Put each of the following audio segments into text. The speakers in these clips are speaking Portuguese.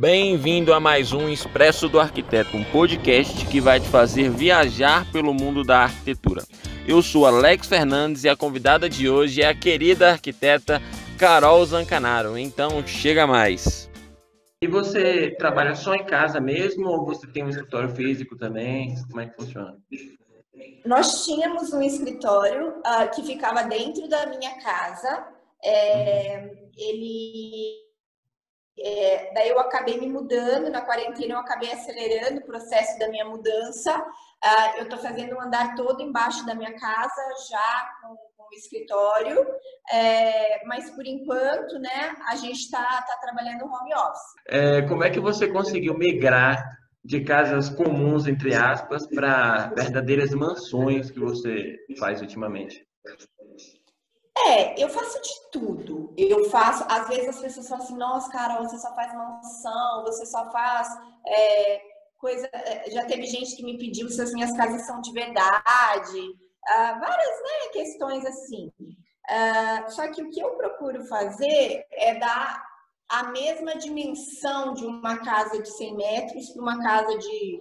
Bem-vindo a mais um Expresso do Arquiteto, um podcast que vai te fazer viajar pelo mundo da arquitetura. Eu sou Alex Fernandes e a convidada de hoje é a querida arquiteta Carol Zancanaro. Então, chega mais. E você trabalha só em casa mesmo ou você tem um escritório físico também? Como é que funciona? Nós tínhamos um escritório uh, que ficava dentro da minha casa. É, ele é, daí eu acabei me mudando, na quarentena eu acabei acelerando o processo da minha mudança. Uh, eu estou fazendo um andar todo embaixo da minha casa, já com, com o escritório, é, mas por enquanto, né, a gente está tá trabalhando home office. É, como é que você conseguiu migrar de casas comuns, entre aspas, para verdadeiras mansões que você faz ultimamente? É, eu faço de tudo. Eu faço, às vezes as pessoas falam assim, nossa, Carol, você só faz mansão, você só faz é, coisa. É, já teve gente que me pediu se as minhas casas são de verdade, ah, várias né, questões assim. Ah, só que o que eu procuro fazer é dar a mesma dimensão de uma casa de 100 metros para uma casa de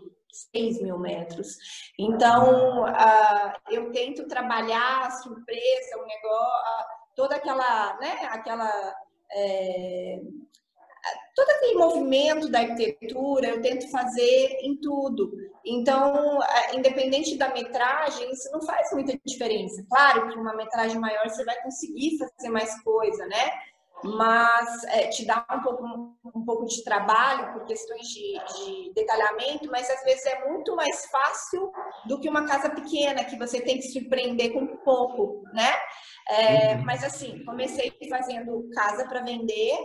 6 mil metros. Então, uh, eu tento trabalhar a surpresa, o negócio, toda aquela, né, aquela. É, todo aquele movimento da arquitetura, eu tento fazer em tudo. Então, independente da metragem, isso não faz muita diferença. Claro que uma metragem maior você vai conseguir fazer mais coisa, né? Mas é, te dá um pouco, um pouco de trabalho por questões de, de, detalhamento, mas às vezes é muito mais fácil do que uma casa pequena, que você tem que surpreender com pouco, né? É, uhum. Mas assim, comecei fazendo casa para vender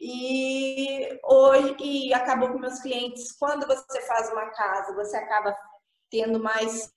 e hoje e acabou com meus clientes. Quando você faz uma casa, você acaba tendo mais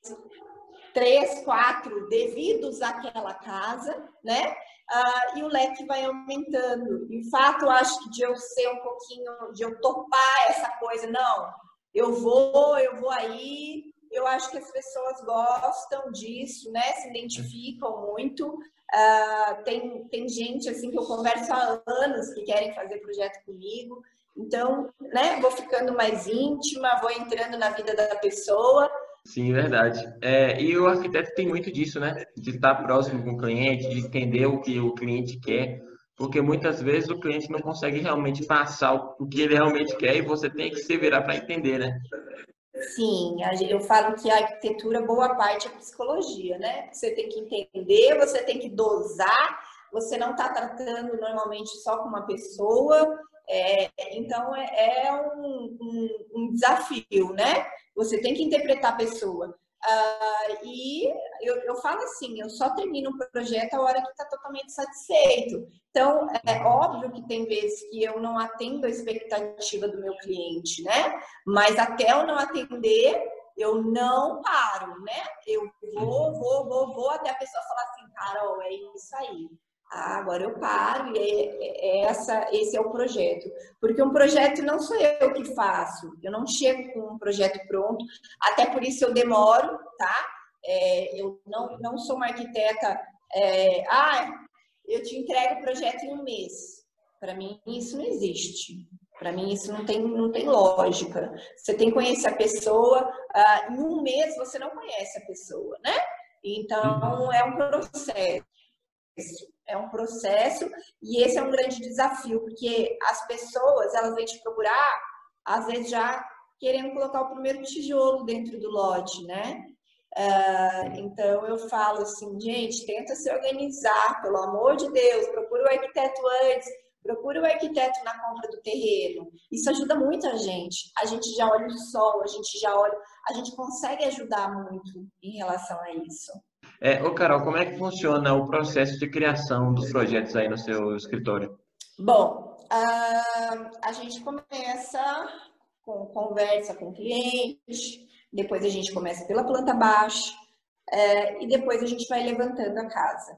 três, quatro devidos àquela casa, né? Uh, e o leque vai aumentando. E o fato, acho que de eu ser um pouquinho, de eu topar essa coisa, não, eu vou, eu vou aí, eu acho que as pessoas gostam disso, né? Se identificam muito. Uh, tem, tem gente assim que eu converso há anos que querem fazer projeto comigo. Então, né, vou ficando mais íntima, vou entrando na vida da pessoa Sim, verdade. É, e o arquiteto tem muito disso, né? De estar próximo com o cliente, de entender o que o cliente quer, porque muitas vezes o cliente não consegue realmente passar o que ele realmente quer e você tem que se virar para entender, né? Sim, eu falo que a arquitetura, boa parte é psicologia, né? Você tem que entender, você tem que dosar, você não está tratando normalmente só com uma pessoa, é, então é, é um, um, um, desafio, né? Você tem que interpretar a pessoa. Uh, e eu, eu falo assim, eu só termino um projeto a hora que está totalmente satisfeito. Então, é óbvio que tem vezes que eu não atendo a expectativa do meu cliente, né? Mas até eu não atender, eu não paro, né? Eu vou, vou, vou, vou até a pessoa falar assim, Carol, é isso aí. Ah, agora eu paro e é, é essa, esse é o projeto. Porque um projeto não sou eu que faço, eu não chego com um projeto pronto, até por isso eu demoro, tá? É, eu não, não sou uma arquiteta, é, ah, eu te entrego o projeto em um mês. Para mim, isso não existe. Para mim, isso não tem, não tem lógica. Você tem que conhecer a pessoa, ah, em um mês você não conhece a pessoa, né? Então, uhum. é um processo é um processo e esse é um grande desafio, porque as pessoas, elas vêm te procurar, às vezes já querendo colocar o primeiro tijolo dentro do lote, né? Uh, então eu falo assim, gente, tenta se organizar, pelo amor de Deus, procura o arquiteto antes, procura o arquiteto na compra do terreno. Isso ajuda muito a gente. A gente já olha o sol, a gente já olha, a gente consegue ajudar muito em relação a isso. É, ô Carol, como é que funciona o processo de criação dos projetos aí no seu escritório? Bom, uh, a gente começa com conversa com o cliente, depois a gente começa pela planta baixa uh, e depois a gente vai levantando a casa.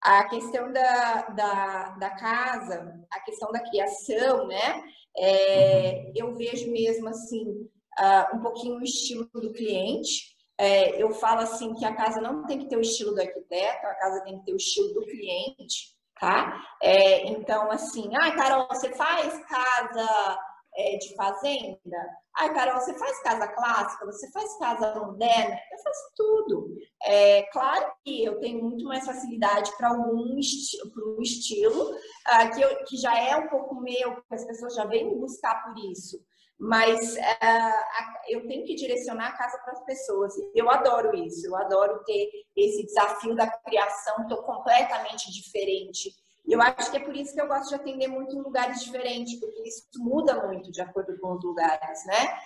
A questão da, da, da casa, a questão da criação, né? É, uhum. eu vejo mesmo assim, uh, um pouquinho o estilo do cliente. É, eu falo assim que a casa não tem que ter o estilo do arquiteto, a casa tem que ter o estilo do cliente, tá? É, então, assim, ah, Carol, você faz casa é, de fazenda. Ai, Carol, você faz casa clássica? Você faz casa moderna? Eu faço tudo. É claro que eu tenho muito mais facilidade para algum esti um estilo uh, que, eu, que já é um pouco meu, que as pessoas já vêm me buscar por isso. Mas uh, eu tenho que direcionar a casa para as pessoas. Eu adoro isso. Eu adoro ter esse desafio da criação. Estou completamente diferente eu acho que é por isso que eu gosto de atender muito em lugares diferentes, porque isso muda muito de acordo com os lugares, né?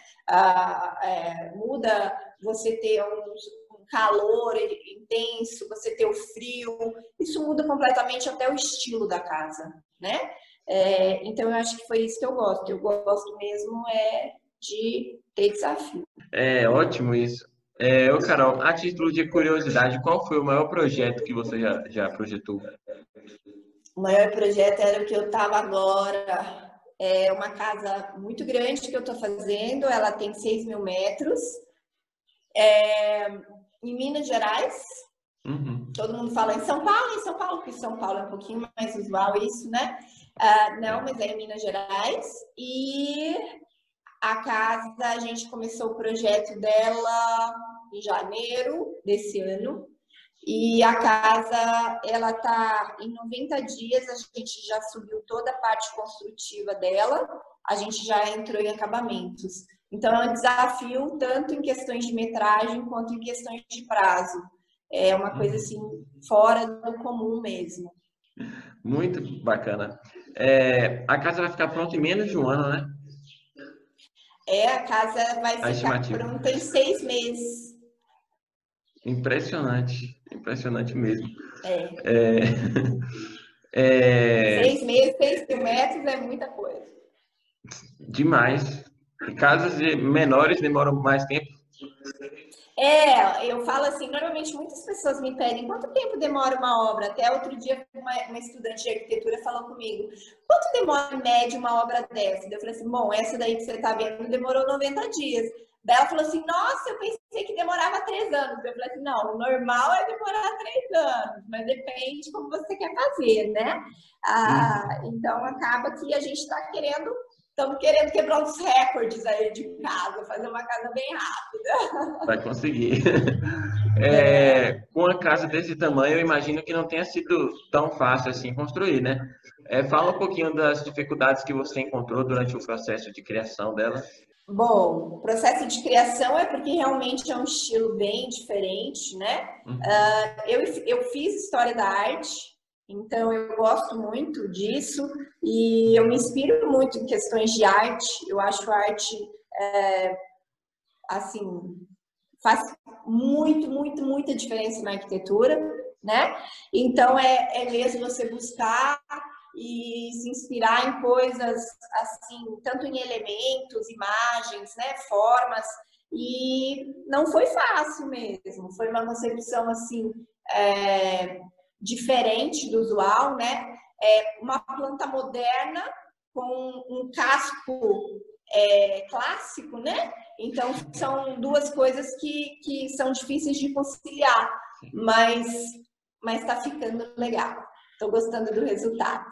É, muda você ter um, um, calor intenso, você ter o frio, isso muda completamente até o estilo da casa, né? É, então eu acho que foi isso que eu gosto. Eu gosto mesmo é de ter desafio. É ótimo isso. É, ô Carol, a título de curiosidade, qual foi o maior projeto que você já, já projetou? O maior projeto era o que eu estava agora. É uma casa muito grande que eu estou fazendo, ela tem 6 mil metros. É, em Minas Gerais. Uhum. Todo mundo fala em São Paulo, em São Paulo, porque São Paulo é um pouquinho mais usual isso, né? Uh, não, mas é em Minas Gerais. E a casa, a gente começou o projeto dela em janeiro desse ano. E a casa, ela está em 90 dias, a gente já subiu toda a parte construtiva dela, a gente já entrou em acabamentos. Então, é um desafio tanto em questões de metragem quanto em questões de prazo. É uma coisa assim, fora do comum mesmo. Muito bacana. É, a casa vai ficar pronta em menos de um ano, né? É, a casa vai a ficar pronta em seis meses. Impressionante, impressionante mesmo. É. é... é... Seis meses, seis mil metros é muita coisa. Demais. Casas menores demoram mais tempo. É, eu falo assim, normalmente muitas pessoas me pedem quanto tempo demora uma obra. Até outro dia uma, uma estudante de arquitetura falou comigo, quanto demora em média uma obra dessa? Eu falei assim, bom, essa daí que você está vendo demorou 90 dias. Daí ela falou assim, nossa, eu pensei que demorava três anos. Eu falei assim, não, o normal é demorar três anos, mas depende de como você quer fazer, né? Ah, então acaba que a gente está querendo, estamos querendo quebrar uns recordes aí de casa, fazer uma casa bem rápida. Vai conseguir. É, com a casa desse tamanho, eu imagino que não tenha sido tão fácil assim construir, né? É, fala um pouquinho das dificuldades que você encontrou durante o processo de criação dela. Bom, o processo de criação é porque realmente é um estilo bem diferente, né? Uhum. Uh, eu, eu fiz História da Arte, então eu gosto muito disso e eu me inspiro muito em questões de arte. Eu acho arte, é, assim, faz muito, muito, muita diferença na arquitetura, né? Então é, é mesmo você buscar e se inspirar em coisas assim, tanto em elementos, imagens, né, formas, e não foi fácil mesmo, foi uma concepção assim é, diferente do usual, né? É uma planta moderna com um casco é, clássico, né? Então são duas coisas que, que são difíceis de conciliar, mas mas está ficando legal. Estou gostando do resultado.